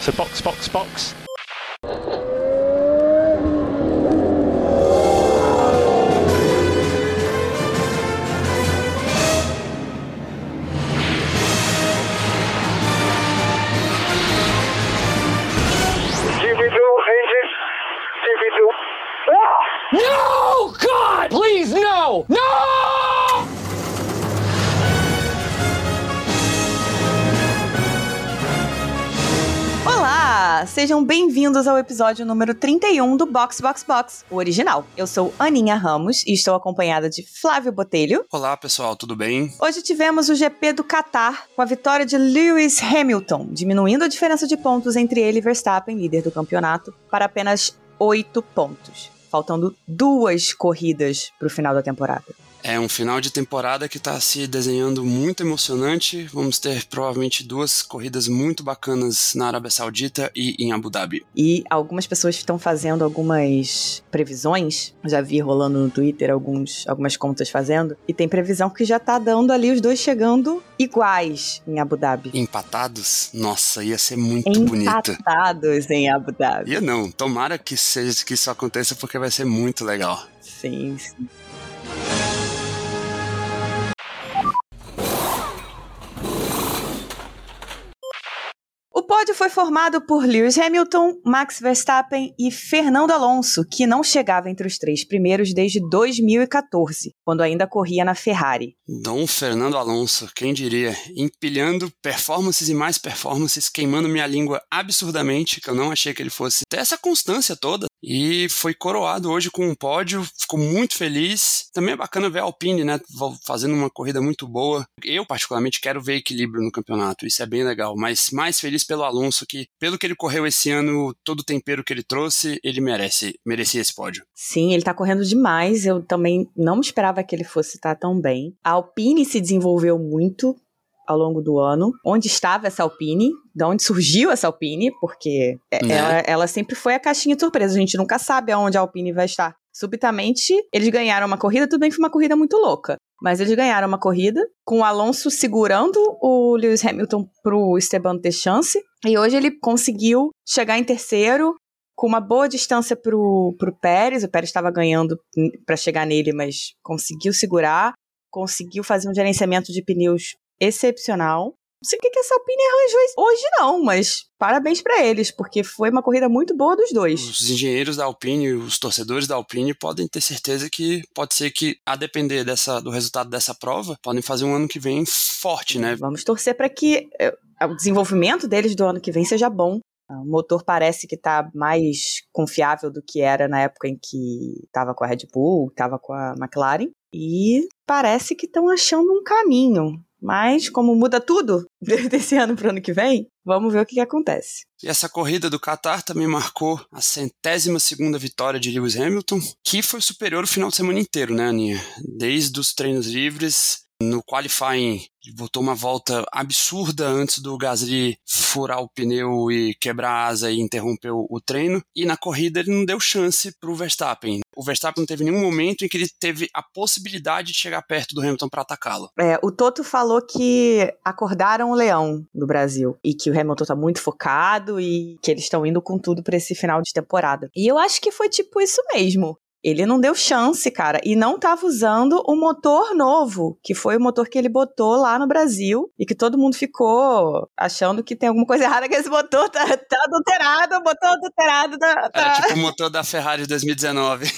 So box, box, box. Sejam bem-vindos ao episódio número 31 do Box Box Box, o original. Eu sou Aninha Ramos e estou acompanhada de Flávio Botelho. Olá pessoal, tudo bem? Hoje tivemos o GP do Qatar com a vitória de Lewis Hamilton, diminuindo a diferença de pontos entre ele e Verstappen, líder do campeonato, para apenas 8 pontos, faltando duas corridas para o final da temporada. É um final de temporada que está se desenhando muito emocionante. Vamos ter provavelmente duas corridas muito bacanas na Arábia Saudita e em Abu Dhabi. E algumas pessoas estão fazendo algumas previsões. Já vi rolando no Twitter alguns, algumas contas fazendo. E tem previsão que já tá dando ali os dois chegando iguais em Abu Dhabi. Empatados? Nossa, ia ser muito bonito. Empatados em Abu Dhabi. Ia não, tomara que seja que isso aconteça porque vai ser muito legal. Sim, sim. Pódio foi formado por Lewis Hamilton, Max Verstappen e Fernando Alonso, que não chegava entre os três primeiros desde 2014, quando ainda corria na Ferrari. Dom Fernando Alonso, quem diria, empilhando performances e mais performances, queimando minha língua absurdamente, que eu não achei que ele fosse ter essa constância toda. E foi coroado hoje com um pódio, ficou muito feliz. Também é bacana ver a Alpine, né, fazendo uma corrida muito boa. Eu, particularmente, quero ver equilíbrio no campeonato, isso é bem legal. Mas mais feliz pelo Alonso, que pelo que ele correu esse ano, todo o tempero que ele trouxe, ele merece, merecia esse pódio. Sim, ele tá correndo demais. Eu também não esperava que ele fosse estar tão bem. A Alpine se desenvolveu muito ao longo do ano. Onde estava essa Alpine? De onde surgiu essa Alpine? Porque Né? ela, ela sempre foi a caixinha de surpresa. A gente nunca sabe aonde a Alpine vai estar. Subitamente, eles ganharam uma corrida. Tudo bem que foi uma corrida muito louca. Mas eles ganharam uma corrida com o Alonso segurando o Lewis Hamilton pro Esteban ter chance. E hoje ele conseguiu chegar em terceiro, com uma boa distância pro, pro Pérez. O Pérez estava ganhando para chegar nele, mas conseguiu segurar. Conseguiu fazer um gerenciamento de pneus excepcional. Não sei o que, que essa Alpine arranjou hoje, não, mas parabéns para eles, porque foi uma corrida muito boa dos dois. Os engenheiros da Alpine, os torcedores da Alpine podem ter certeza que pode ser que, a depender dessa, do resultado dessa prova, podem fazer um ano que vem forte, né? Vamos torcer para que eh, o desenvolvimento deles do ano que vem seja bom. O motor parece que está mais confiável do que era na época em que estava com a Red Bull, estava com a McLaren. E parece que estão achando um caminho. Mas, como muda tudo desse ano para o ano que vem, vamos ver o que, que acontece. E essa corrida do Qatar também marcou a centésima segunda vitória de Lewis Hamilton, que foi superior o final de semana inteiro, né, Aninha? Desde os treinos livres, no qualifying, botou uma volta absurda antes do Gasly furar o pneu e quebrar a asa e interromper o, treino. E na corrida ele não deu chance para o Verstappen. O Verstappen não teve nenhum momento em que ele teve a possibilidade de chegar perto do Hamilton para atacá-lo. É, o Toto falou que acordaram o leão no Brasil e que o Hamilton tá muito focado e que eles estão indo com tudo para esse final de temporada. E eu acho que foi tipo isso mesmo. Ele não deu chance, cara, e não tava usando o motor novo, que foi o motor que ele botou lá no Brasil e que todo mundo ficou achando que tem alguma coisa errada que esse motor tá, tá adulterado, o motor adulterado da, tá... Era tipo o motor da Ferrari de 2019.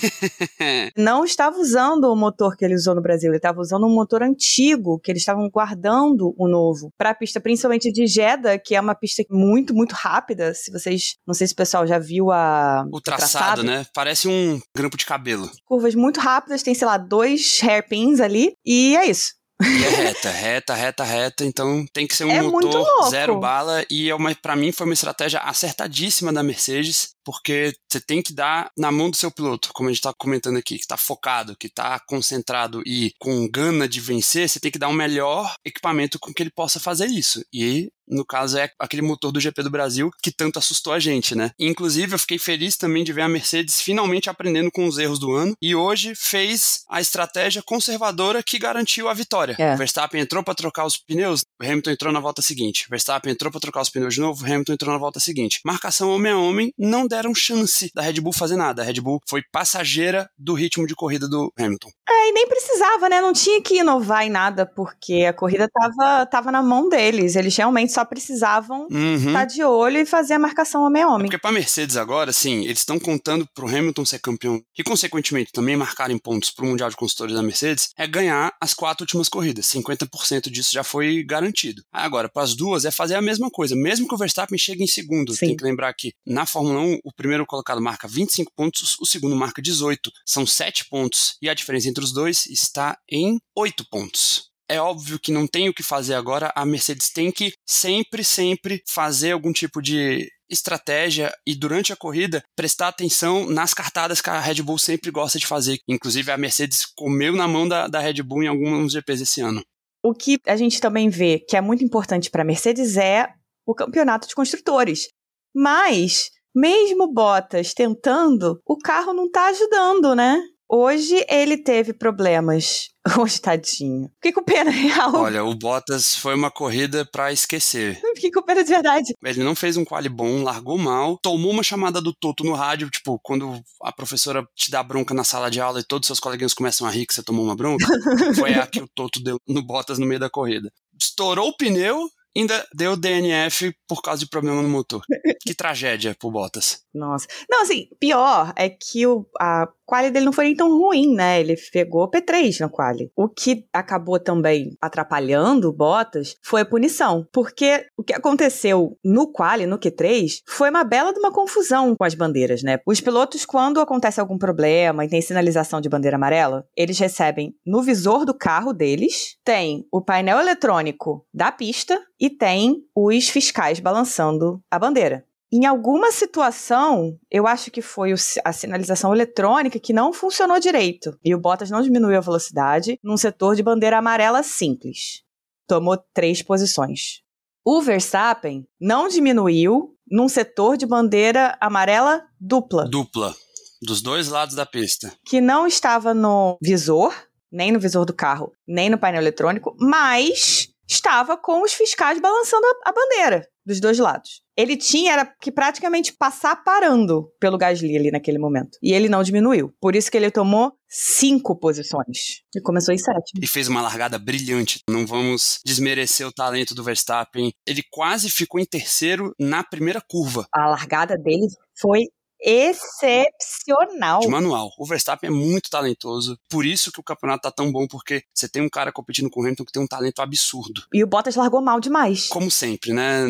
não estava usando o motor que ele usou no Brasil, ele estava usando um motor antigo, que eles estavam guardando o novo para a pista, principalmente de Jeddah, que é uma pista muito, muito rápida. Se vocês, não sei se o pessoal já viu a o traçado, né? Parece um grampo de cabelo. Curvas muito rápidas, tem, sei lá, dois hairpins ali, e é isso. E é reta, reta, reta, reta. Então tem que ser um É muito motor zero bala. E é uma, pra mim foi uma estratégia acertadíssima da Mercedes, porque você tem que dar na mão do seu piloto, como a gente tá comentando aqui, que tá focado, que tá concentrado e com gana de vencer, você tem que dar o melhor equipamento com que ele possa fazer isso. E no caso é aquele motor do GP do Brasil que tanto assustou a gente, né? Inclusive, eu fiquei feliz também de ver a Mercedes finalmente aprendendo com os erros do ano e hoje fez a estratégia conservadora que garantiu a vitória. É. O Verstappen entrou para trocar os pneus, o Hamilton entrou na volta seguinte. Verstappen entrou para trocar os pneus de novo, o Hamilton entrou na volta seguinte. Marcação homem a homem, não deram chance da Red Bull fazer nada. A Red Bull foi passageira do ritmo de corrida do Hamilton. É, e nem precisava, né? Não tinha que inovar em nada, porque a corrida tava, tava na mão deles. Eles realmente só precisavam Uhum. estar de olho e fazer a marcação homem a homem. Porque para Mercedes agora, assim, eles estão contando pro Hamilton ser campeão e, consequentemente, também marcarem pontos pro Mundial de Construtores da Mercedes, é ganhar as quatro últimas corridas. 50% disso já foi garantido. Agora, para as duas, é fazer a mesma coisa. Mesmo que o Verstappen chegue em segundo, Sim. tem que lembrar que na Fórmula 1, o primeiro colocado marca 25 pontos, o segundo marca 18. São 7 pontos. E a diferença entre os dois está em 8 pontos. É óbvio que não tem o que fazer agora, a Mercedes tem que sempre, sempre fazer algum tipo de estratégia e durante a corrida prestar atenção nas cartadas que a Red Bull sempre gosta de fazer. Inclusive a Mercedes comeu na mão da, da Red Bull em alguns GPs esse ano. O que a gente também vê que é muito importante para a Mercedes é o campeonato de construtores. Mas, mesmo Bottas tentando, o carro não tá ajudando, né? Hoje ele teve problemas. Hoje, tadinho. Fiquei com pena real. Olha, o Bottas foi uma corrida pra esquecer. Fiquei com pena de verdade. Ele não fez um quali bom, largou mal, tomou uma chamada do Toto no rádio, tipo, quando a professora te dá bronca na sala de aula e todos os seus coleguinhas começam a rir que você tomou uma bronca, foi a que o Toto deu no Bottas no meio da corrida. Estourou o pneu, ainda deu DNF por causa de problema no motor. Que tragédia pro Bottas. Nossa. Não, assim, pior é que o, a quali dele não foi nem tão ruim, né? Ele pegou P3 na quali. O que acabou também atrapalhando o Bottas foi a punição. Porque o que aconteceu no quali, no Q3, foi uma bela de uma confusão com as bandeiras, né? Os pilotos, quando acontece algum problema e tem sinalização de bandeira amarela, eles recebem no visor do carro deles, tem o painel eletrônico da pista e tem os fiscais balançando a bandeira. Em alguma situação, eu acho que foi a sinalização eletrônica que não funcionou direito. E o Bottas não diminuiu a velocidade num setor de bandeira amarela simples. Tomou três posições. O Verstappen não diminuiu num setor de bandeira amarela dupla, Dupla. Dos dois lados da pista. que não estava no visor, nem no visor do carro, nem no painel eletrônico, mas estava com os fiscais balançando a, a bandeira dos dois lados. Ele tinha era que praticamente passar parando pelo Gasly ali naquele momento. E ele não diminuiu. Por isso que ele tomou cinco posições. E começou em sétimo. E fez uma largada brilhante. Não vamos desmerecer o talento do Verstappen. Ele quase ficou em terceiro na primeira curva. A largada dele foi excepcional. de manual. O Verstappen é muito talentoso, por isso que o campeonato tá tão bom, porque você tem um cara competindo com o Hamilton que tem um talento absurdo. E o Bottas largou mal demais. Como sempre, né?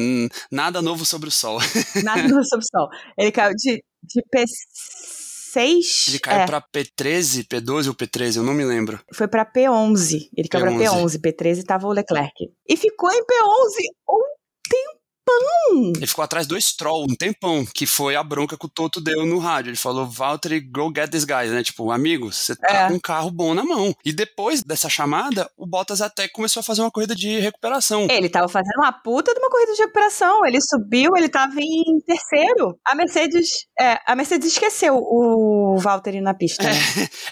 Nada novo sobre o sol. Nada no subsol. Ele caiu de, de P6. Ele caiu é, pra P13, P12 ou P13, eu não me lembro. foi pra P11. Ele caiu pra P11. P11. P13 tava o Leclerc. E ficou em P11 um tempão. Ele ficou atrás do Stroll um tempão, que foi a bronca que o Toto deu no rádio. Ele falou, Valtteri, go get this guy, né? Tipo, amigo, você tá É. com um carro bom na mão. E depois dessa chamada, o Bottas até começou a fazer uma corrida de recuperação. Ele tava fazendo uma puta de uma corrida de recuperação. Ele subiu, ele tava em terceiro. A Mercedes, é, a Mercedes esqueceu o Valtteri na pista. né?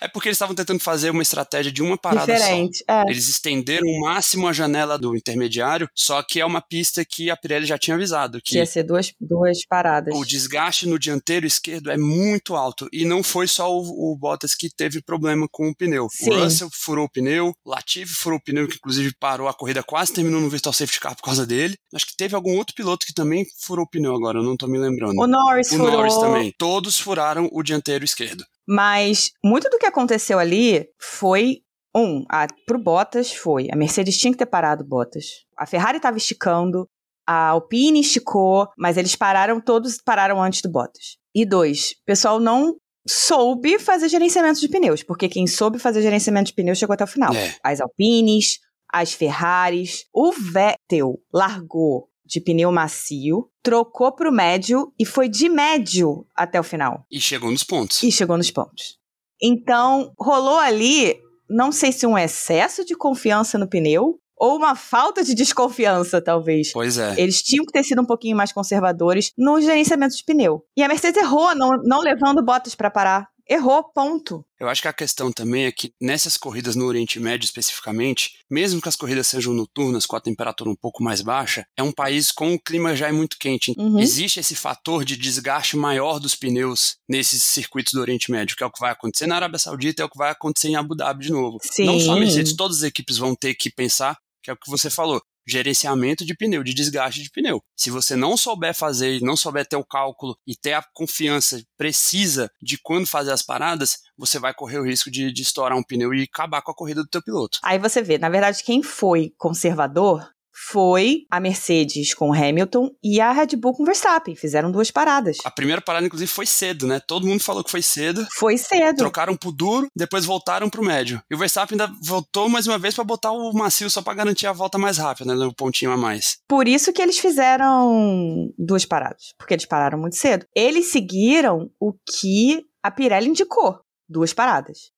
É porque eles estavam tentando fazer uma estratégia de uma parada só. Diferente. É. Eles estenderam o máximo a janela do intermediário, só que é uma pista que a Pirelli já tinha avisado que Ia ser duas, duas paradas. o desgaste no dianteiro esquerdo é muito alto. E não foi só o, o Bottas que teve problema com o pneu. Sim. O Russell furou o pneu, o Latifi furou o pneu, que inclusive parou a corrida, quase terminou no Virtual Safety Car por causa dele. Acho que teve algum outro piloto que também furou o pneu agora, eu não tô me lembrando. O Norris O furou. Norris também. Todos furaram o dianteiro esquerdo. Mas muito do que aconteceu ali foi um, a, pro Bottas foi, a Mercedes tinha que ter parado o Bottas. A Ferrari estava esticando, a Alpine esticou, mas eles pararam, todos pararam antes do Bottas. E dois, o pessoal não soube fazer gerenciamento de pneus, porque quem soube fazer gerenciamento de pneus chegou até o final. É. As Alpines, as Ferraris, o Vettel largou de pneu macio, trocou pro médio e foi de médio até o final E chegou nos pontos. e chegou nos pontos. Então, rolou ali, não sei se um excesso de confiança no pneu ou uma falta de desconfiança, talvez. Pois é. Eles tinham que ter sido um pouquinho mais conservadores no gerenciamento de pneu. E a Mercedes errou, não, não levando Bottas para parar. Errou, ponto. Eu acho que a questão também é que nessas corridas no Oriente Médio especificamente, mesmo que as corridas sejam noturnas com a temperatura um pouco mais baixa, é um país com o clima já é muito quente. Uhum. Existe esse fator de desgaste maior dos pneus nesses circuitos do Oriente Médio, que é o que vai acontecer na Arábia Saudita, é o que vai acontecer em Abu Dhabi de novo. Sim. Não só a Mercedes, todas as equipes vão ter que pensar, que é o que você falou, gerenciamento de pneu, de desgaste de pneu. Se você não souber fazer, não souber ter o cálculo e ter a confiança precisa de quando fazer as paradas, você vai correr o risco de, de estourar um pneu e acabar com a corrida do teu piloto. Aí você vê, na verdade, quem foi conservador foi a Mercedes com Hamilton e a Red Bull com Verstappen. Fizeram duas paradas. A primeira parada, inclusive, foi cedo, né? Todo mundo falou que foi cedo. Foi cedo. Trocaram pro duro, depois voltaram pro médio. E o Verstappen ainda voltou mais uma vez para botar o macio só para garantir a volta mais rápida, né? O pontinho a mais. Por isso que eles fizeram duas paradas, porque eles pararam muito cedo. Eles seguiram o que a Pirelli indicou, duas paradas.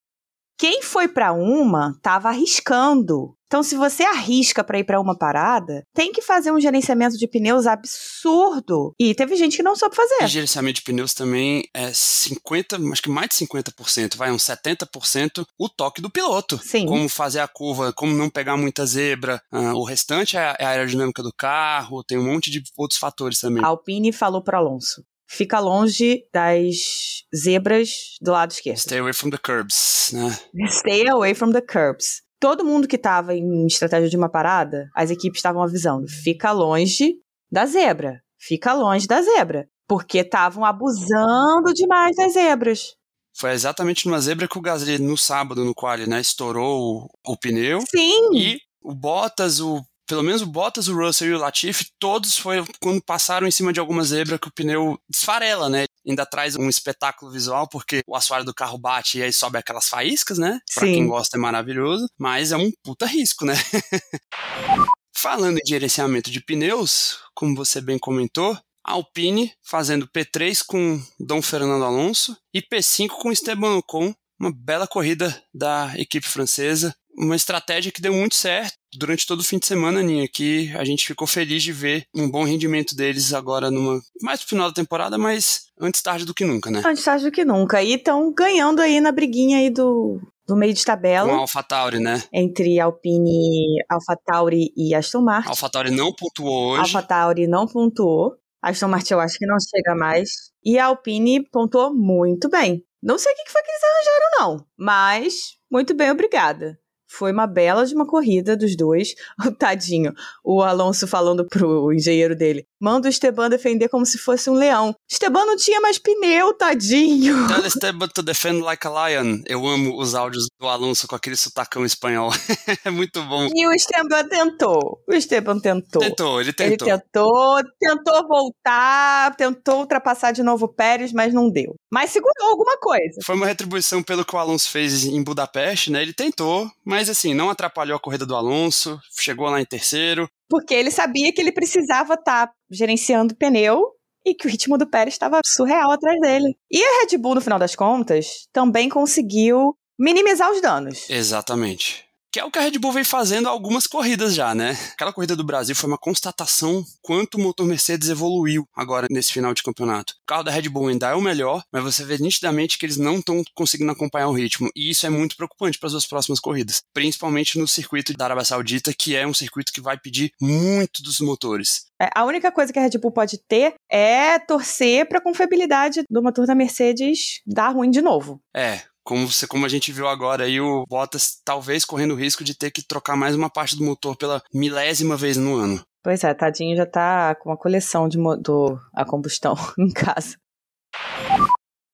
Quem foi para uma estava arriscando. Então, se você arrisca para ir para uma parada, tem que fazer um gerenciamento de pneus absurdo. E teve gente que não soube E fazer. gerenciamento de pneus também é 50, acho que mais de 50%, vai uns 70% o toque do piloto. Sim. Como fazer a curva, como não pegar muita zebra. Ah, o restante é a é aerodinâmica do carro, tem um monte de outros fatores também. A Alpine falou para Alonso: fica longe das zebras do lado esquerdo. Stay away from the curbs, né? Stay away from the curbs. Todo mundo que estava em estratégia de uma parada, as equipes estavam avisando: fica longe da zebra. Fica longe da zebra. Porque estavam abusando demais das zebras. Foi exatamente numa zebra que o Gasly, no sábado, no qual né, estourou o, o pneu. Sim. E o Bottas, o pelo menos o Bottas, o Russell e o Latifi, todos foi quando passaram em cima de alguma zebra que o pneu desfarela, né? Ainda traz um espetáculo visual, porque o assoalho do carro bate e aí sobe aquelas faíscas, né? Pra Sim. quem gosta é maravilhoso, mas é um puta risco, né? Falando em gerenciamento de pneus, como você bem comentou, Alpine fazendo P3 com Dom Fernando Alonso e P5 com Esteban Ocon, uma bela corrida da equipe francesa, uma estratégia que deu muito certo durante todo o fim de semana, Ninha, que a gente ficou feliz de ver um bom rendimento deles agora numa mais pro final da temporada, mas antes tarde do que nunca, né? Antes tarde do que nunca. E estão ganhando aí na briguinha aí do, do meio de tabela. Com a AlphaTauri, né? Entre Alpine, AlphaTauri e Aston Martin. AlphaTauri não pontuou hoje. AlphaTauri não pontuou. Aston Martin eu acho que não chega mais. E a Alpine pontuou muito bem. Não sei o que que foi que eles arranjaram, não. Mas, muito bem, obrigada. Foi uma bela de uma corrida dos dois. O tadinho, o Alonso falando pro engenheiro dele: manda o Esteban defender como se fosse um leão. Esteban não tinha mais pneu, tadinho. Tell Esteban to defend like a lion. Eu amo os áudios do Alonso com aquele sotacão espanhol. é muito bom. E o Esteban tentou. O Esteban tentou. Tentou, ele Ele tentou. tentou, tentou voltar, tentou ultrapassar de novo o Pérez, mas não deu. Mas segurou alguma coisa. Foi uma retribuição pelo que o Alonso fez em Budapeste, né? Ele tentou, mas assim, não atrapalhou a corrida do Alonso, chegou lá em terceiro. Porque ele sabia que ele precisava estar gerenciando pneu e que o ritmo do Pérez estava surreal atrás dele. E a Red Bull, no final das contas, também conseguiu minimizar os danos. Exatamente. Que é o que a Red Bull vem fazendo há algumas corridas já, né? Aquela corrida do Brasil foi uma constatação quanto o motor Mercedes evoluiu agora nesse final de campeonato. O carro da Red Bull ainda é o melhor, mas você vê nitidamente que eles não estão conseguindo acompanhar o ritmo. E isso é muito preocupante para as duas próximas corridas. Principalmente no circuito da Arábia Saudita, que é um circuito que vai pedir muito dos motores. É, A única coisa que a Red Bull pode ter é torcer para a confiabilidade do motor da Mercedes dar ruim de novo. É, como, você, como a gente viu agora aí, o Bottas talvez correndo o risco de ter que trocar mais uma parte do motor pela milésima vez no ano. Pois é, tadinho já tá com uma coleção de motor a combustão em casa.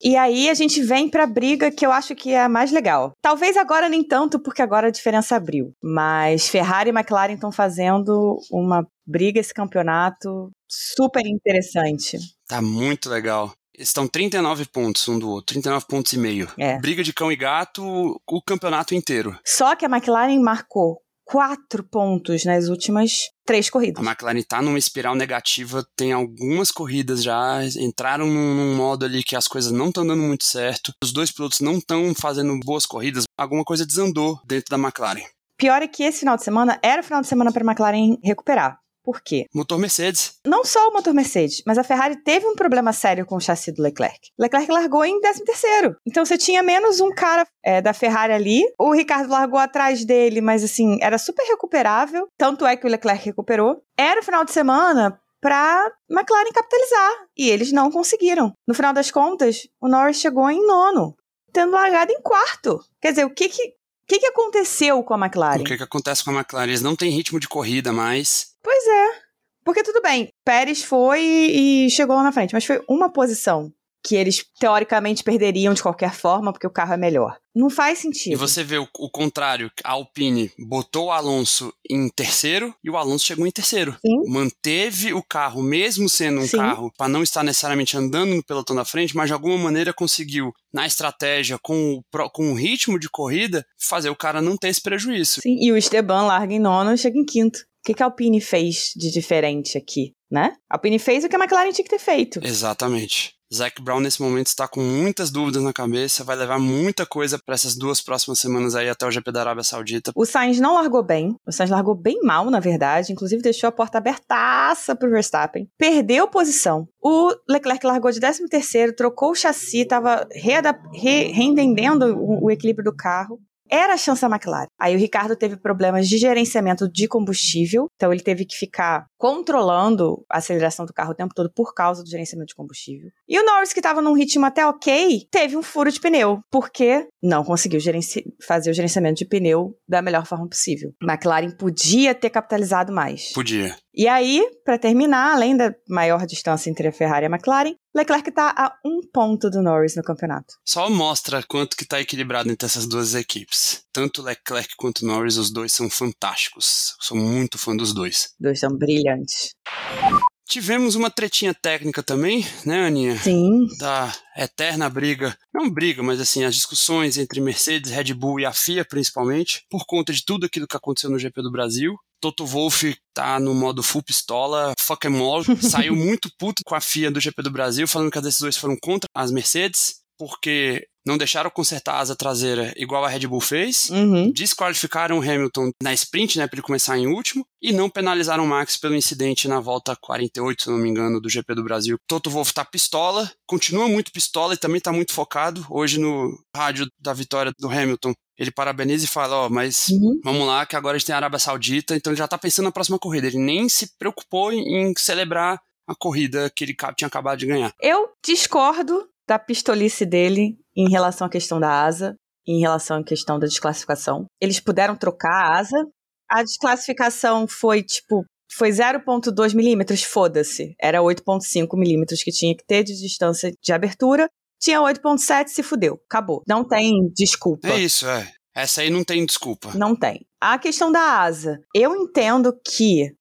E aí a gente vem pra briga que eu acho que é a mais legal. Talvez agora nem tanto, porque agora a diferença abriu. Mas Ferrari e McLaren estão fazendo uma briga esse campeonato super interessante. Tá muito legal. Estão 39 pontos um do outro, 39 pontos e meio. É. Briga de cão e gato o campeonato inteiro. Só que a McLaren marcou quatro pontos nas últimas três corridas. A McLaren tá numa espiral negativa, tem algumas corridas já, entraram num, num modo ali que as coisas não estão dando muito certo. Os dois pilotos não estão fazendo boas corridas, alguma coisa desandou dentro da McLaren. pior é que esse final de semana era o final de semana para a McLaren recuperar. Por quê? Motor Mercedes. Não só o motor Mercedes, mas a Ferrari teve um problema sério com o chassi do Leclerc. Leclerc largou em 13º. Então você tinha menos um cara é, da Ferrari ali. O Ricardo largou atrás dele, mas assim, era super recuperável. Tanto é que o Leclerc recuperou. Era o final de semana para McLaren capitalizar. E eles não conseguiram. No final das contas, o Norris chegou em nono, tendo largado em quarto. Quer dizer, o que que, o que, que aconteceu com a McLaren? O que, que acontece com a McLaren? Eles não têm ritmo de corrida mais. Pois é. Porque tudo bem, Pérez foi e chegou lá na frente, mas foi uma posição que eles teoricamente perderiam de qualquer forma porque o carro é melhor. Não faz sentido. E você vê o, o contrário, a Alpine botou o Alonso em terceiro e o Alonso chegou em terceiro. Sim. Manteve o carro, mesmo sendo um Sim. carro para não estar necessariamente andando no pelotão da frente, mas de alguma maneira conseguiu, na estratégia, com o, com o ritmo de corrida, fazer o cara não ter esse prejuízo. Sim, e o Esteban larga em nono e chega em quinto. O que, que a Alpine fez de diferente aqui, né? A Alpine fez o que a McLaren tinha que ter feito. Exatamente. Zac Brown nesse momento está com muitas dúvidas na cabeça, vai levar muita coisa para essas duas próximas semanas aí até o GP da Arábia Saudita. O Sainz não largou bem. O Sainz largou bem mal, na verdade. Inclusive, deixou a porta abertaça pro Verstappen. Perdeu posição. O Leclerc largou de 13º, trocou o chassi, tava readap- re- reentendendo o, o equilíbrio do carro. Era a chance da McLaren. Aí o Ricardo teve problemas de gerenciamento de combustível, então ele teve que ficar controlando a aceleração do carro o tempo todo por causa do gerenciamento de combustível. E o Norris, que estava num ritmo até ok, teve um furo de pneu, porque não conseguiu fazer o gerenciamento de pneu da melhor forma possível. McLaren podia ter capitalizado mais. Podia. E aí, para terminar, além da maior distância entre a Ferrari e a McLaren, Leclerc está a um ponto do Norris no campeonato. Só mostra quanto que tá equilibrado entre essas duas equipes. Tanto Leclerc quanto Norris, os dois são fantásticos. Sou muito fã dos dois. Os dois são brilhantes. Tivemos uma tretinha técnica também, né, Aninha? Sim, Da eterna briga, não briga, mas assim, as discussões entre Mercedes, Red Bull e a FIA, principalmente, por conta de tudo aquilo que aconteceu no GP do Brasil. Toto Wolff tá no modo full pistola, fuck em all, saiu muito puto com a FIA do GP do Brasil, falando que as decisões foram contra as Mercedes, porque não deixaram consertar a asa traseira igual a Red Bull fez, uhum. desqualificaram o Hamilton na sprint, né, para ele começar em último, e não penalizaram o Max pelo incidente na volta 48, se não me engano, do GP do Brasil. Toto Wolff tá pistola, continua muito pistola e também tá muito focado. Hoje no rádio da vitória do Hamilton, ele parabeniza e fala, ó, mas Uhum. vamos lá, que agora a gente tem a Arábia Saudita, então ele já tá pensando na próxima corrida. Ele nem se preocupou em celebrar a corrida que ele tinha acabado de ganhar. Eu discordo da pistolice dele em relação à questão da asa, em relação à questão da desclassificação. Eles puderam trocar a asa. A desclassificação foi tipo. Foi 0,2 milímetros, foda-se. Era 8,5 milímetros que tinha que ter de distância de abertura. Tinha 8,7, se fudeu. Acabou. Não tem desculpa. É isso, é. Essa aí não tem desculpa. Não tem. A questão da asa. Eu entendo que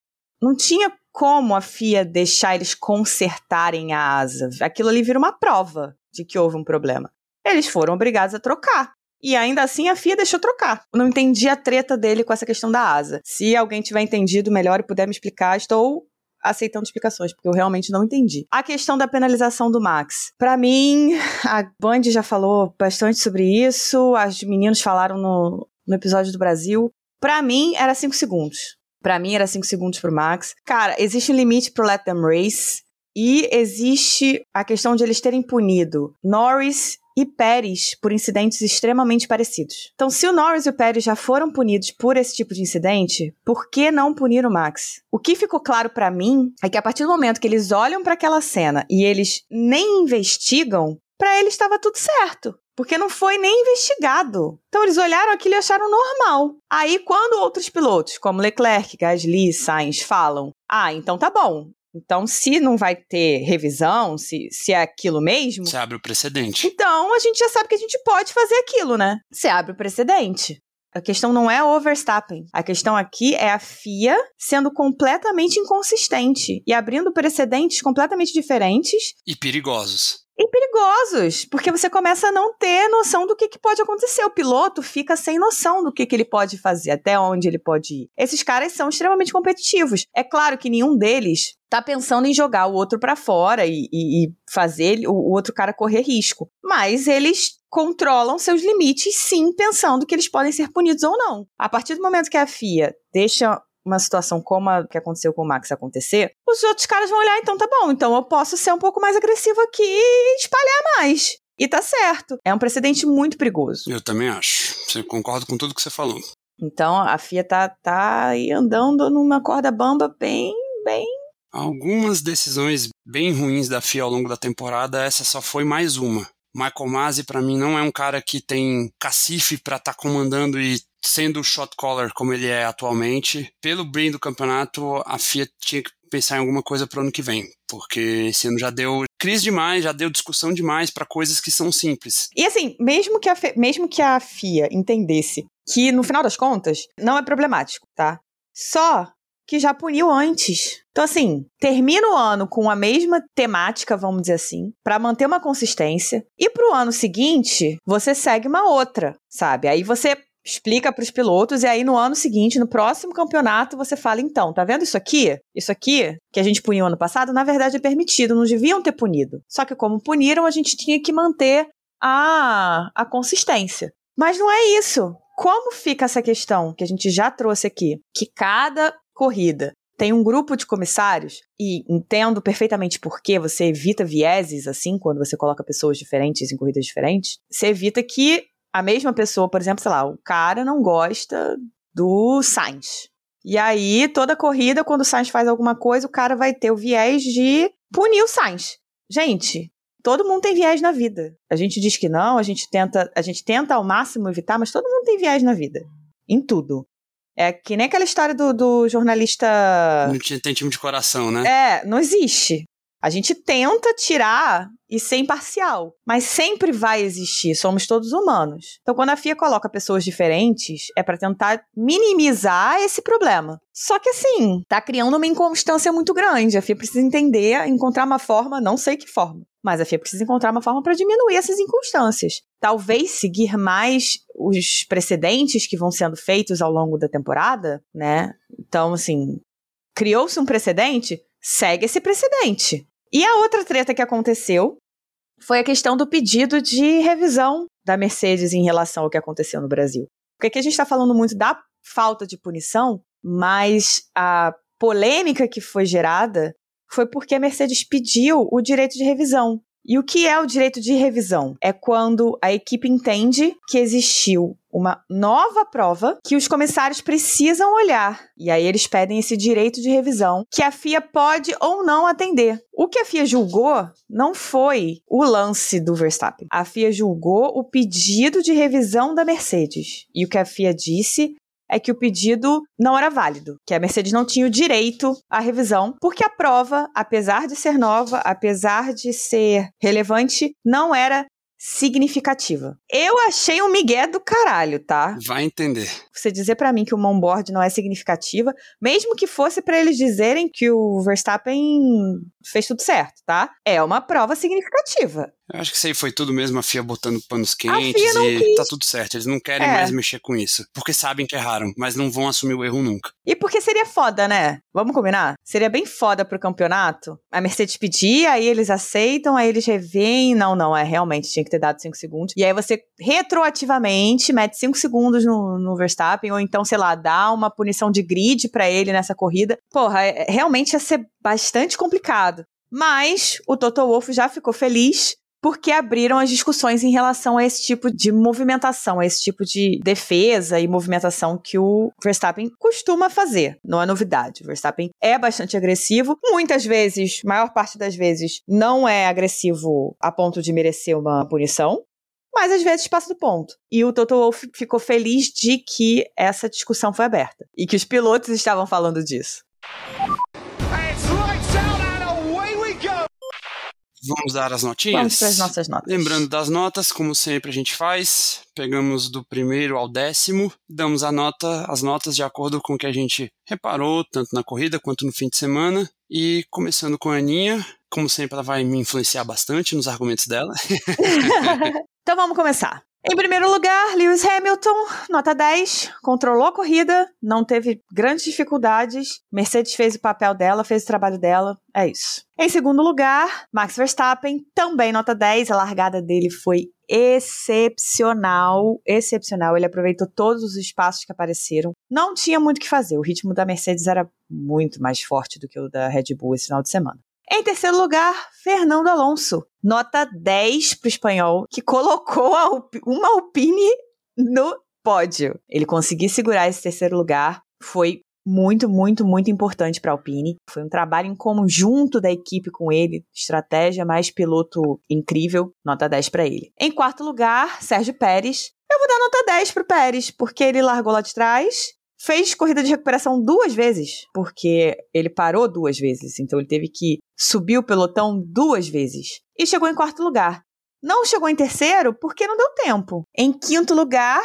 não tinha como a FIA deixar eles consertarem a asa. Aquilo ali vira uma prova de que houve um problema. Eles foram obrigados a trocar. E ainda assim a FIA deixou trocar. Eu não entendi a treta dele com essa questão da asa. Se alguém tiver entendido melhor e puder me explicar, estou aceitando explicações, porque eu realmente não entendi. A questão da penalização do Max. Pra mim, a Band já falou bastante sobre isso, os meninos falaram no, no episódio do Brasil. Pra mim, era 5 segundos. Pra mim, era 5 segundos pro Max. Cara, existe um limite pro Let Them Race. E existe a questão de eles terem punido Norris e Pérez por incidentes extremamente parecidos. Então, se o Norris e o Pérez já foram punidos por esse tipo de incidente, por que não punir o Max? O que ficou claro pra mim é que a partir do momento que eles olham pra aquela cena e eles nem investigam, pra eles estava tudo certo. Porque não foi nem investigado. Então eles olharam aquilo e acharam normal. Aí, quando outros pilotos, como Leclerc, Gasly, Sainz, falam: Ah, então tá bom. Então, se não vai ter revisão, se, se é aquilo mesmo, Você abre o precedente. então a gente já sabe que a gente pode fazer aquilo, né? Você abre o precedente. A questão não é o Verstappen. A questão aqui é a FIA sendo completamente inconsistente e abrindo precedentes completamente diferentes E perigosos. E perigosos, porque você começa a não ter noção do que, que pode acontecer. O piloto fica sem noção do que, que ele pode fazer, até onde ele pode ir. Esses caras são extremamente competitivos. É claro que nenhum deles tá pensando em jogar o outro pra fora e, e- e fazer o, o outro cara correr risco. mas eles controlam seus limites, sim, pensando que eles podem ser punidos ou não. A partir do momento que a FIA deixa uma situação como a que aconteceu com o Max acontecer, os outros caras vão olhar, então tá bom, então eu posso ser um pouco mais agressivo aqui e espalhar mais. E tá certo. É um precedente muito perigoso. Eu também acho. Você concordo com tudo que você falou. Então a FIA tá, tá aí andando numa corda bamba bem, bem. Algumas decisões bem ruins da FIA ao longo da temporada, essa só foi mais uma. Michael Masi, para mim, não é um cara que tem cacife para estar tá comandando e sendo o shot caller como ele é atualmente. Pelo bem do campeonato, a FIA tinha que pensar em alguma coisa para o ano que vem, porque esse ano já deu crise demais, já deu discussão demais para coisas que são simples. E assim, mesmo que, a, mesmo que a FIA entendesse que no final das contas não é problemático, tá? Só que já puniu antes. Então, assim, termina o ano com a mesma temática, vamos dizer assim, para manter uma consistência. E pro ano seguinte, você segue uma outra, sabe? Aí você explica para os pilotos e aí no ano seguinte, no próximo campeonato, você fala então, tá vendo isso aqui? Isso aqui que a gente puniu ano passado, na verdade é permitido, não deviam ter punido. Só que como puniram, a gente tinha que manter a a consistência. Mas não é isso. Como fica essa questão que a gente já trouxe aqui, que cada corrida tem um grupo de comissários, e entendo perfeitamente por que você evita vieses assim, quando você coloca pessoas diferentes em corridas diferentes, você evita que a mesma pessoa, por exemplo, sei lá, o cara não gosta do Sainz. E aí, toda corrida, quando o Sainz faz alguma coisa, o cara vai ter o viés de punir o Sainz. Gente, todo mundo tem viés na vida. A gente diz que não, a gente tenta, a gente tenta ao máximo evitar, mas todo mundo tem viés na vida. Em tudo. É que nem aquela história do, do jornalista. Não tem time de coração, né? É, não existe. A gente tenta tirar e ser imparcial, mas sempre vai existir, somos todos humanos. Então, quando a FIA coloca pessoas diferentes, é para tentar minimizar esse problema. Só que assim, tá criando uma inconstância muito grande. A FIA precisa entender, encontrar uma forma, não sei que forma, mas a FIA precisa encontrar uma forma para diminuir essas inconstâncias. Talvez seguir mais os precedentes que vão sendo feitos ao longo da temporada, né? Então, assim, criou-se um precedente, segue esse precedente. E a outra treta que aconteceu foi a questão do pedido de revisão da Mercedes em relação ao que aconteceu no Brasil. Porque aqui a gente está falando muito da falta de punição, mas a polêmica que foi gerada foi porque a Mercedes pediu o direito de revisão. E o que é o direito de revisão? É quando a equipe entende que existiu uma nova prova que os comissários precisam olhar. E aí eles pedem esse direito de revisão que a FIA pode ou não atender. O que a FIA julgou não foi o lance do Verstappen. A FIA julgou o pedido de revisão da Mercedes. E o que a FIA disse é que o pedido não era válido, que a Mercedes não tinha o direito à revisão, porque a prova, apesar de ser nova, apesar de ser relevante, não era significativa. Eu achei um migué do caralho, tá? Vai entender. Você dizer para mim que o onboard não é significativa, mesmo que fosse para eles dizerem que o Verstappen fez tudo certo, tá? É uma prova significativa. Eu acho que isso aí foi tudo mesmo a FIA botando panos quentes e quis. tá tudo certo. Eles não querem É. mais mexer com isso. Porque sabem que erraram, mas não vão assumir o erro nunca. E porque seria foda, né? Vamos combinar? Seria bem foda pro campeonato. A Mercedes pedir, aí eles aceitam, aí eles revêem. Não, não, é realmente tinha que ter dado 5 segundos. E aí você retroativamente mete 5 segundos no, no Verstappen, ou então, sei lá, dá uma punição de grid pra ele nessa corrida. Porra, é- realmente ia ser bastante complicado. Mas o Toto Wolff já ficou feliz porque abriram as discussões em relação a esse tipo de movimentação, a esse tipo de defesa e movimentação que o Verstappen costuma fazer. Não é novidade. O Verstappen é bastante agressivo. Muitas vezes, maior parte das vezes, não é agressivo a ponto de merecer uma punição. Mas às vezes passa do ponto. E o Toto Wolff ficou feliz de que essa discussão foi aberta. E que os pilotos estavam falando disso. Vamos dar as notinhas? Vamos para as nossas notas. Lembrando das notas, como sempre a gente faz, pegamos do primeiro ao décimo, damos a nota, as notas de acordo com o que a gente reparou, tanto na corrida quanto no fim de semana. E começando com a Aninha, como sempre ela vai me influenciar bastante nos argumentos dela. Então vamos começar. Em primeiro lugar, Lewis Hamilton, nota 10, controlou a corrida, não teve grandes dificuldades. Mercedes fez o papel dela, fez o trabalho dela, é isso. Em segundo lugar, Max Verstappen, também nota 10, a largada dele foi excepcional, excepcional. Ele aproveitou todos os espaços que apareceram. Não tinha muito o que fazer, o ritmo da Mercedes era muito mais forte do que o da Red Bull esse final de semana. Em terceiro lugar, Fernando Alonso. Nota 10 para o espanhol, que colocou uma Alpine no pódio. Ele conseguiu segurar esse terceiro lugar. Foi muito, muito, muito importante para a Alpine. Foi um trabalho em conjunto da equipe com ele, estratégia mais piloto incrível, nota 10 para ele. Em quarto lugar, Sérgio Pérez. Eu vou dar nota 10 pro Pérez, porque ele largou lá de trás, fez corrida de recuperação duas vezes, porque ele parou duas vezes, então ele teve que subir o pelotão duas vezes e chegou em quarto lugar. Não chegou em terceiro porque não deu tempo. Em quinto lugar,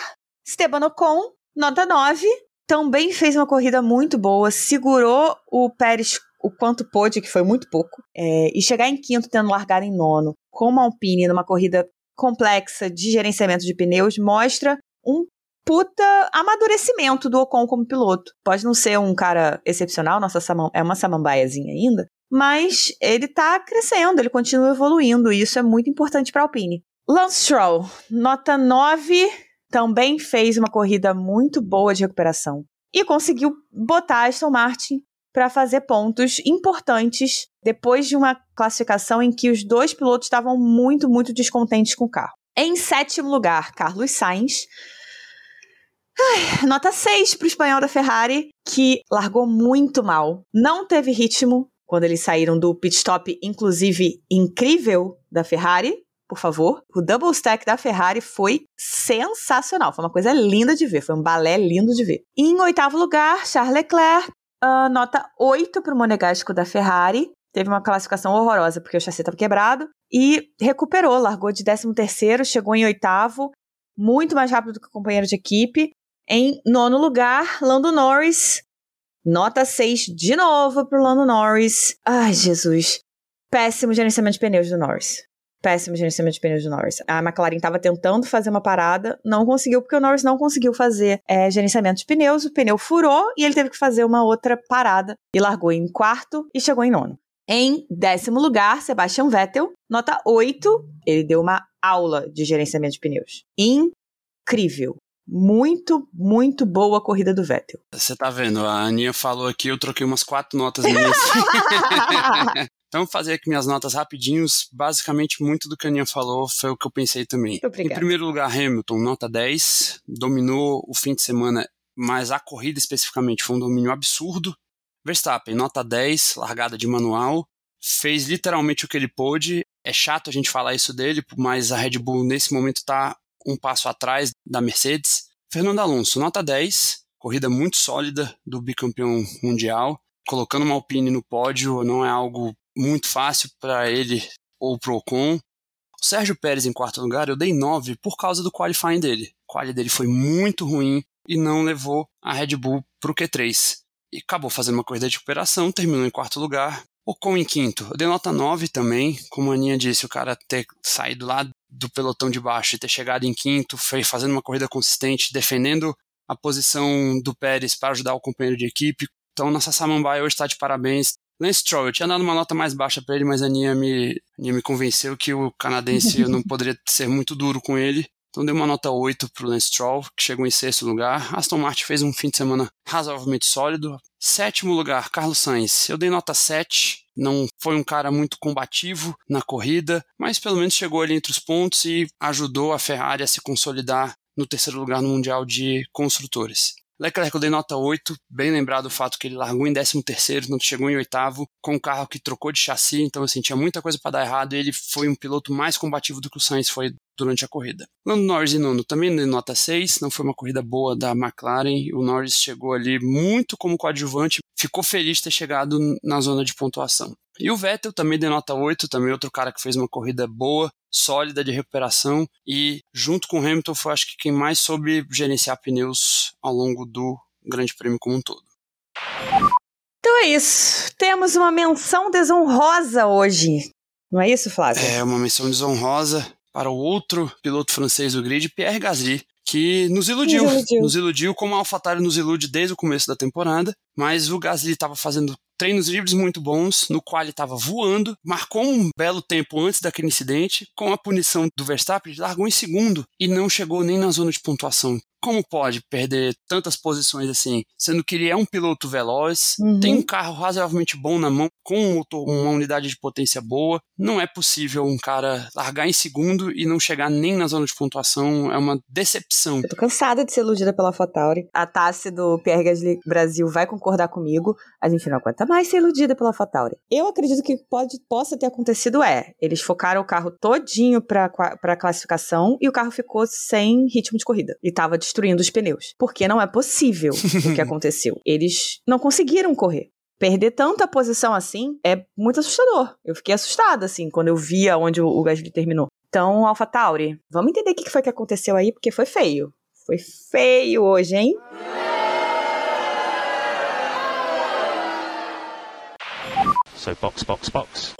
Esteban Ocon, nota 9, também fez uma corrida muito boa, segurou o Pérez o quanto pôde, que foi muito pouco, é, e chegar em quinto tendo largado em nono, com uma Alpine numa corrida complexa de gerenciamento de pneus, mostra um puta amadurecimento do Ocon como piloto. Pode não ser um cara excepcional, nossa é uma samambaiazinha ainda, mas ele tá crescendo, ele continua evoluindo, e isso é muito importante para Alpine. Lance Stroll, nota 9, também fez uma corrida muito boa de recuperação e conseguiu botar Aston Martin para fazer pontos importantes depois de uma classificação em que os dois pilotos estavam muito, muito descontentes com o carro. Em sétimo lugar, Carlos Sainz Ai, nota 6 para o espanhol da Ferrari, que largou muito mal. Não teve ritmo quando eles saíram do pit stop, inclusive incrível, da Ferrari. Por favor, o double stack da Ferrari foi sensacional. Foi uma coisa linda de ver, foi um balé lindo de ver. Em oitavo lugar, Charles Leclerc, uh, nota 8 para o monegasco da Ferrari. Teve uma classificação horrorosa porque o chassi estava quebrado e recuperou, largou de 13 terceiro, chegou em oitavo, muito mais rápido do que o companheiro de equipe. Em nono lugar, Lando Norris. Nota 6 de novo pro Lando Norris. Ai, Jesus. Péssimo gerenciamento de pneus do Norris. Péssimo gerenciamento de pneus do Norris. A McLaren estava tentando fazer uma parada, não conseguiu, porque o Norris não conseguiu fazer é, gerenciamento de pneus. O pneu furou e ele teve que fazer uma outra parada. E largou em quarto e chegou em nono. Em décimo lugar, Sebastian Vettel, nota 8. Ele deu uma aula de gerenciamento de pneus. Incrível muito, muito boa a corrida do Vettel. Você tá vendo, a Aninha falou aqui, eu troquei umas quatro notas minhas. então, vou fazer aqui minhas notas rapidinhos. Basicamente, muito do que a Aninha falou foi o que eu pensei também. Obrigada. Em primeiro lugar, Hamilton, nota 10. Dominou o fim de semana, mas a corrida especificamente foi um domínio absurdo. Verstappen, nota 10, largada de manual. Fez literalmente o que ele pôde. É chato a gente falar isso dele, mas a Red Bull nesse momento está um passo atrás da Mercedes. Fernando Alonso, nota 10, corrida muito sólida do bicampeão mundial, colocando uma Alpine no pódio não é algo muito fácil para ele ou Ocon. O Sérgio Pérez em quarto lugar, eu dei 9 por causa do qualifying dele. O quali dele foi muito ruim e não levou a Red Bull pro Q3. E acabou fazendo uma corrida de recuperação, terminou em quarto lugar. Ocon em quinto, eu dei nota 9 também, como a Aninha disse, o cara ter saído lá do pelotão de baixo e ter chegado em quinto, foi fazendo uma corrida consistente, defendendo a posição do Pérez para ajudar o companheiro de equipe. Então, nossa Samambaia hoje está de parabéns. Lance Stroll, eu tinha dado uma nota mais baixa para ele, mas a Aninha me, Aninha me convenceu que o canadense eu não poderia ser muito duro com ele. Então dei uma nota 8 para o Lance Stroll, que chegou em sexto lugar. Aston Martin fez um fim de semana razoavelmente sólido. Sétimo lugar, Carlos Sainz. Eu dei nota 7. Não foi um cara muito combativo na corrida, mas pelo menos chegou ali entre os pontos e ajudou a Ferrari a se consolidar no terceiro lugar no Mundial de Construtores. Leclerc eu dei nota 8, bem lembrado o fato que ele largou em 13 terceiro, não chegou em oitavo, com um carro que trocou de chassi, então assim, tinha muita coisa para dar errado e ele foi um piloto mais combativo do que o Sainz foi durante a corrida. Lando Norris e nono também dei nota 6, não foi uma corrida boa da McLaren, o Norris chegou ali muito como coadjuvante, ficou feliz de ter chegado na zona de pontuação. E o Vettel também deu nota 8, também outro cara que fez uma corrida boa, sólida de recuperação e junto com o Hamilton foi acho que quem mais soube gerenciar pneus ao longo do Grande Prêmio como um todo. Então é isso. Temos uma menção desonrosa hoje. Não é isso, Flávio? É uma menção desonrosa para o outro piloto francês do grid, Pierre Gasly, que nos iludiu, nos iludiu, nos iludiu como a AlphaTauri nos ilude desde o começo da temporada, mas o Gasly estava fazendo treinos livres muito bons, no qual ele estava voando, marcou um belo tempo antes daquele incidente, com a punição do Verstappen, largou em segundo e não chegou nem na zona de pontuação como pode perder tantas posições assim, sendo que ele é um piloto veloz, uhum. tem um carro razoavelmente bom na mão, com um motor, uma unidade de potência boa. Não é possível um cara largar em segundo e não chegar nem na zona de pontuação. É uma decepção. Eu tô cansada de ser iludida pela Fotauri. A Tassi do Pierre Gasly Brasil vai concordar comigo. A gente não aguenta mais ser iludida pela Fotauri. Eu acredito que pode, possa ter acontecido é, eles focaram o carro todinho pra, pra classificação e o carro ficou sem ritmo de corrida. E tava destruindo os pneus. Porque não é possível o que aconteceu. Eles não conseguiram correr perder tanta posição assim é muito assustador. Eu fiquei assustada, assim, quando eu via onde o, Gasly terminou. Então, AlphaTauri, vamos entender o que foi que aconteceu aí, porque foi feio. Foi feio hoje, hein? So, box, box, box.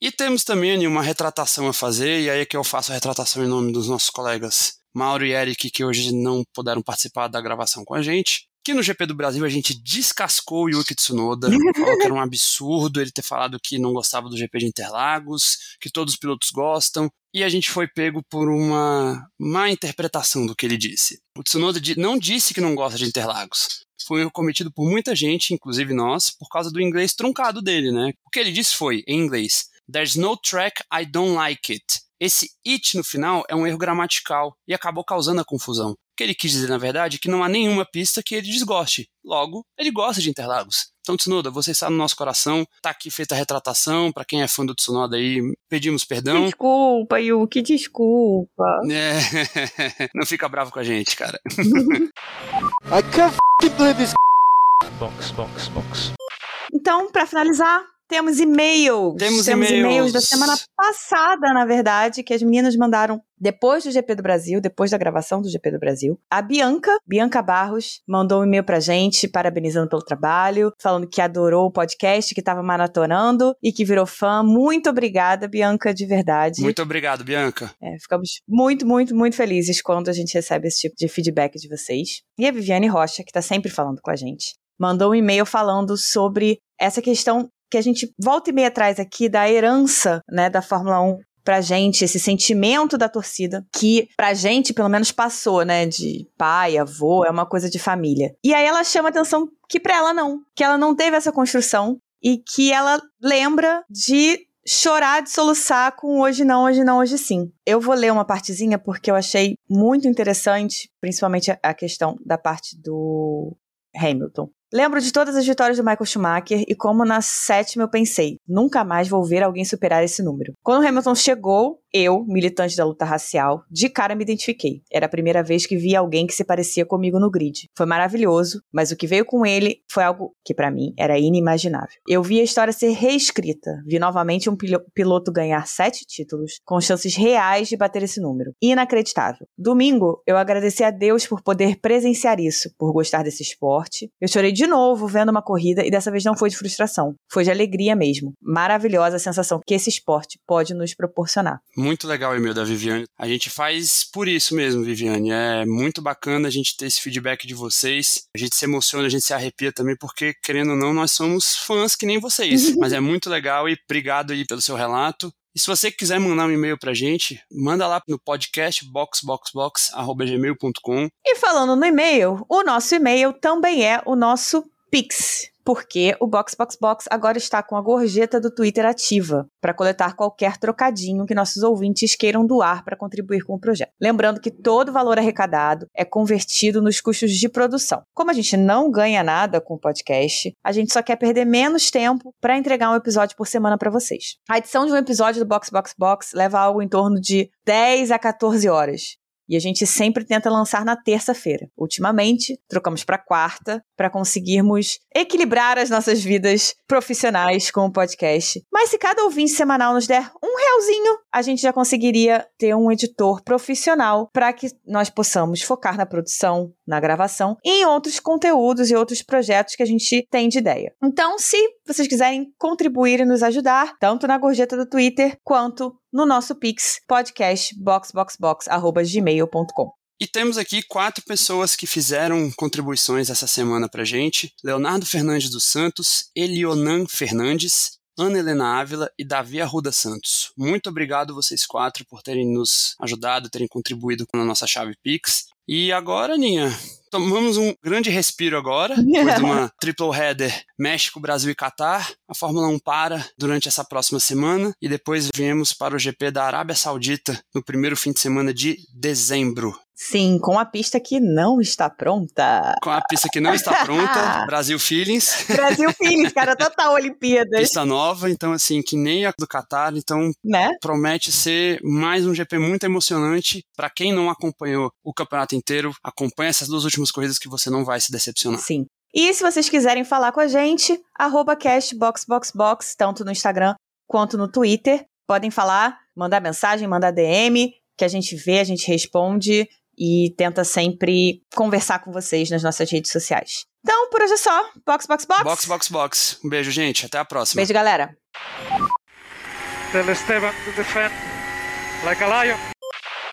E temos também uma retratação a fazer, e aí é que eu faço a retratação em nome dos nossos colegas Mauro e Eric, que hoje não puderam participar da gravação com a gente. Que no GP do Brasil a gente descascou o Yuki Tsunoda, falou que era um absurdo ele ter falado que não gostava do GP de Interlagos, que todos os pilotos gostam, e a gente foi pego por uma má interpretação do que ele disse. O Tsunoda não disse que não gosta de Interlagos. Foi cometido por muita gente, inclusive nós, por causa do inglês truncado dele, né? O que ele disse foi, em inglês, There's no track I don't like it. Esse it no final é um erro gramatical e acabou causando a confusão. O que ele quis dizer, na verdade, é que não há nenhuma pista que ele desgoste. Logo, ele gosta de Interlagos. Então, Tsunoda, você está no nosso coração, tá aqui feita a retratação, para quem é fã do Tsunoda aí, pedimos perdão. Desculpa, Yuki, desculpa. É, não fica bravo com a gente, cara. I can't believe this. Box, box, box. Então, para finalizar, temos e-mails. Temos, Temos e-mails da semana passada, na verdade, que as meninas mandaram depois do GP do Brasil, depois da gravação do GP do Brasil. A Bianca, Bianca Barros, mandou um e-mail pra gente, parabenizando pelo trabalho, falando que adorou o podcast, que estava maratonando e que virou fã. Muito obrigada, Bianca, de verdade. Muito obrigado, Bianca. É, ficamos muito, muito, muito felizes quando a gente recebe esse tipo de feedback de vocês. E a Viviane Rocha, que está sempre falando com a gente mandou um e-mail falando sobre essa questão que a gente volta e meia atrás aqui da herança, né, da Fórmula 1 pra gente, esse sentimento da torcida, que pra gente, pelo menos, passou, né, de pai, avô, é uma coisa de família. E aí ela chama atenção que pra ela não, que ela não teve essa construção e que ela lembra de chorar de soluçar com hoje não, hoje não, hoje sim. Eu vou ler uma partezinha porque eu achei muito interessante, principalmente a questão da parte do Hamilton. Lembro de todas as vitórias do Michael Schumacher e como na sétima eu pensei, nunca mais vou ver alguém superar esse número. Quando Hamilton chegou, eu, militante da luta racial, de cara me identifiquei. Era a primeira vez que vi alguém que se parecia comigo no grid. Foi maravilhoso, mas o que veio com ele foi algo que para mim era inimaginável. Eu vi a história ser reescrita, vi novamente um piloto ganhar sete títulos, com chances reais de bater esse número. Inacreditável. Domingo, eu agradeci a Deus por poder presenciar isso, por gostar desse esporte. Eu chorei de novo vendo uma corrida e dessa vez não foi de frustração, foi de alegria mesmo. Maravilhosa a sensação que esse esporte pode nos proporcionar. Legal o e-mail da Viviane. A gente faz por isso mesmo, Viviane. É muito bacana a gente ter esse feedback de vocês. A gente se emociona, a gente se arrepia também, porque, querendo ou não, nós somos fãs que nem vocês. Mas é muito legal e obrigado aí pelo seu relato. E se você quiser mandar um e-mail pra gente, manda lá no podcast boxboxbox.gmail.com. E falando no e-mail, o nosso e-mail também é o nosso Pix porque o Box Box Box agora está com a gorjeta do Twitter ativa para coletar qualquer trocadinho que nossos ouvintes queiram doar para contribuir com o projeto. Lembrando que todo valor arrecadado é convertido nos custos de produção. Como a gente não ganha nada com o podcast, a gente só quer perder menos tempo para entregar um episódio por semana para vocês. A edição de um episódio do Box Box Box leva algo em torno de 10 a 14 horas. E a gente sempre tenta lançar na terça-feira. Ultimamente, trocamos para quarta para conseguirmos equilibrar as nossas vidas profissionais com o podcast. Mas se cada ouvinte semanal nos der um realzinho, a gente já conseguiria ter um editor profissional para que nós possamos focar na produção, na gravação e em outros conteúdos e outros projetos que a gente tem de ideia. Então, se vocês quiserem contribuir e nos ajudar, tanto na gorjeta do Twitter quanto no nosso Pix, podcastboxboxbox.gmail.com. E temos aqui quatro pessoas que fizeram contribuições essa semana pra gente: Leonardo Fernandes dos Santos, Elionan Fernandes, Ana Helena Ávila e Davi Arruda Santos. Muito obrigado vocês quatro por terem nos ajudado, terem contribuído com a nossa chave Pix. E agora, Ninha, tomamos um grande respiro agora, depois de uma triple header México, Brasil e Catar. A Fórmula 1 para durante essa próxima semana e depois viemos para o GP da Arábia Saudita no primeiro fim de semana de dezembro. Sim, com a pista que não está pronta. Com a pista que não está pronta, Brasil Feelings. Brasil Feelings, cara, total Olimpíadas. Pista nova, então assim, que nem a do Qatar, então né? promete ser mais um GP muito emocionante. Para quem não acompanhou o campeonato inteiro, acompanha essas duas últimas corridas que você não vai se decepcionar. Sim. E se vocês quiserem falar com a gente, arroba cashboxboxbox, tanto no Instagram quanto no Twitter. Podem falar, mandar mensagem, mandar DM, que a gente vê, a gente responde e tenta sempre conversar com vocês nas nossas redes sociais. Então, por hoje é só. Box, box, box. Box, box, box. Um beijo, gente. Até a próxima. Beijo, galera. Del Esteban to defend like a lion.